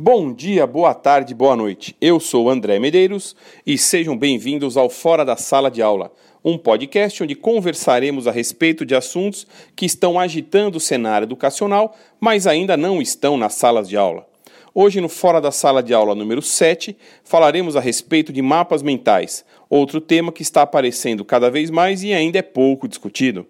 Bom dia, boa tarde, boa noite. Eu sou André Medeiros e sejam bem-vindos ao Fora da Sala de Aula, um podcast onde conversaremos a respeito de assuntos que estão agitando o cenário educacional, mas ainda não estão nas salas de aula. Hoje, no Fora da Sala de Aula número 7, falaremos a respeito de mapas mentais, outro tema que está aparecendo cada vez mais e ainda é pouco discutido.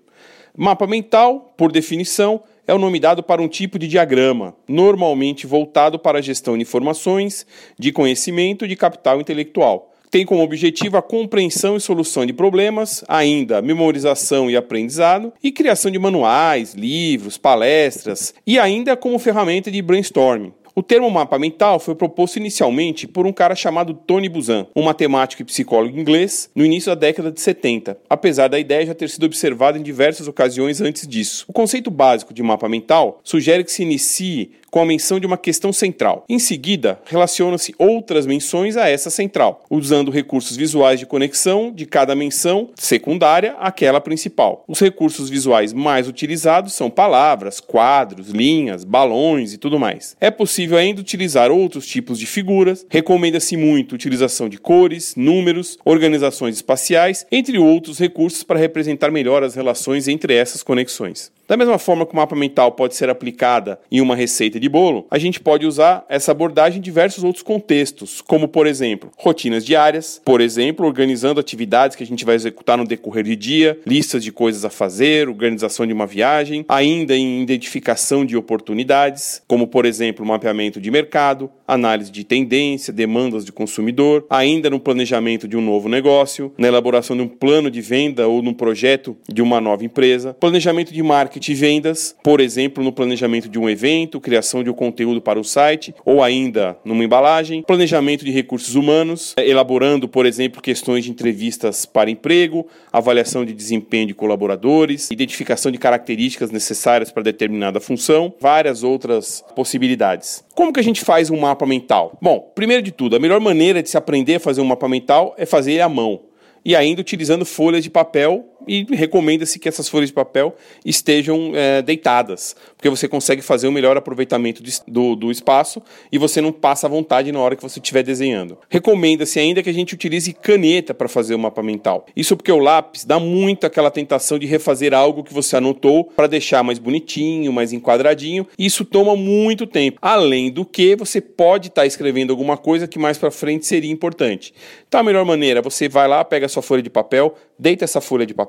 Mapa mental, por definição, é o nome dado para um tipo de diagrama, normalmente voltado para a gestão de informações, de conhecimento e de capital intelectual. Tem como objetivo a compreensão e solução de problemas, ainda memorização e aprendizado, e criação de manuais, livros, palestras, e ainda como ferramenta de brainstorming. O termo mapa mental foi proposto inicialmente por um cara chamado Tony Buzan, um matemático e psicólogo inglês, no início da década de 70, apesar da ideia já ter sido observada em diversas ocasiões antes disso. O conceito básico de mapa mental sugere que se inicie com a menção de uma questão central. Em seguida, relacionam-se outras menções a essa central, usando recursos visuais de conexão de cada menção secundária àquela principal. Os recursos visuais mais utilizados são palavras, quadros, linhas, balões e tudo mais. É possível ainda utilizar outros tipos de figuras, recomenda-se muito a utilização de cores, números, organizações espaciais, entre outros recursos para representar melhor as relações entre essas conexões. Da mesma forma que o mapa mental pode ser aplicada em uma receita de bolo, a gente pode usar essa abordagem em diversos outros contextos, como por exemplo, rotinas diárias, por exemplo, organizando atividades que a gente vai executar no decorrer de dia, listas de coisas a fazer, organização de uma viagem, ainda em identificação de oportunidades, como por exemplo, mapeamento de mercado, análise de tendência, demandas de consumidor, ainda no planejamento de um novo negócio, na elaboração de um plano de venda ou num projeto de uma nova empresa, planejamento de marketing e vendas, por exemplo, no planejamento de um evento, criação de um conteúdo para o site, ou ainda numa embalagem, planejamento de recursos humanos, elaborando, por exemplo, questões de entrevistas para emprego, avaliação de desempenho de colaboradores, identificação de características necessárias para determinada função, várias outras possibilidades. Como que a gente faz um mapa mental? Bom, primeiro de tudo, a melhor maneira de se aprender a fazer um mapa mental é fazer ele à mão e ainda utilizando folhas de papel e recomenda-se que essas folhas de papel estejam é, deitadas, porque você consegue fazer um melhor aproveitamento do, do espaço e você não passa à vontade na hora que você estiver desenhando. Recomenda-se ainda que a gente utilize caneta para fazer o mapa mental. Isso porque o lápis dá muito aquela tentação de refazer algo que você anotou para deixar mais bonitinho, mais enquadradinho, e isso toma muito tempo. Além do que, você pode estar tá escrevendo alguma coisa que mais para frente seria importante. Então a melhor maneira, você vai lá, pega a sua folha de papel, deita essa folha de papel,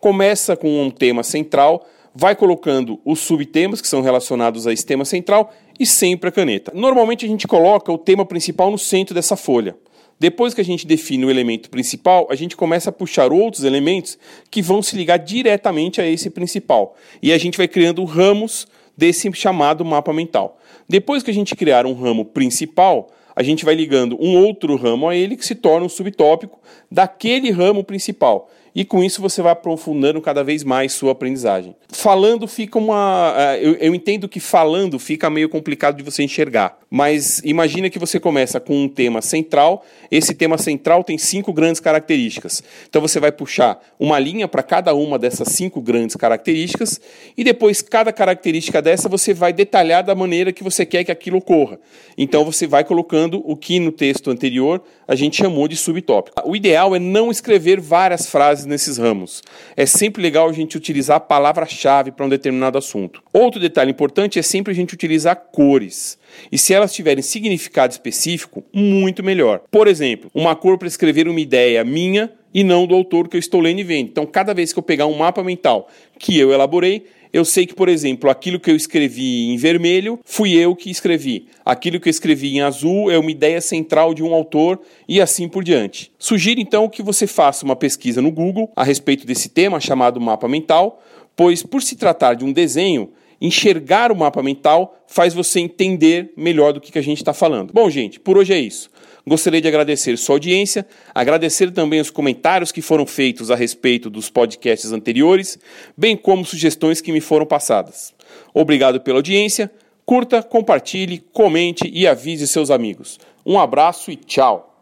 começa com um tema central, vai colocando os subtemas que são relacionados a esse tema central e sempre a caneta. Normalmente a gente coloca o tema principal no centro dessa folha. Depois que a gente define o elemento principal, a gente começa a puxar outros elementos que vão se ligar diretamente a esse principal. E a gente vai criando ramos desse chamado mapa mental. Depois que a gente criar um ramo principal, a gente vai ligando um outro ramo a ele que se torna um subtópico daquele ramo principal e com isso você vai aprofundando cada vez mais sua aprendizagem. Falando fica uma. Eh, eu, eu, entendo que falando fica meio complicado de você enxergar, mas imagina que você começa com um tema central, esse tema central tem cinco grandes características. Então você vai puxar uma linha para cada uma dessas cinco grandes características e depois cada característica dessa você vai detalhar da maneira que você quer que aquilo ocorra. Então você vai colocando o que no texto anterior a gente chamou de subtópico. O ideal é não escrever várias frases nesses ramos. É sempre legal a gente utilizar a palavra-chave para um determinado assunto. Outro detalhe importante é sempre a gente utilizar cores. E se elas tiverem significado específico, muito melhor. Por exemplo, uma cor para escrever uma ideia minha e não do autor que eu estou lendo e vendo. Então, cada vez que eu pegar um mapa mental que eu elaborei, eu sei que, por exemplo, aquilo que eu escrevi em vermelho fui eu que escrevi. Aquilo que eu escrevi em azul é uma ideia central de um autor e assim por diante. Sugiro então que você faça uma pesquisa no Google a respeito desse tema chamado mapa mental, pois por se tratar de um desenho, enxergar o mapa mental faz você entender melhor do que a gente está falando. Bom, gente, por hoje é isso. Gostaria de agradecer sua audiência, agradecer também os comentários que foram feitos a respeito dos podcasts anteriores, bem como sugestões que me foram passadas. Obrigado pela audiência, curta, compartilhe, comente e avise seus amigos. Um abraço e tchau!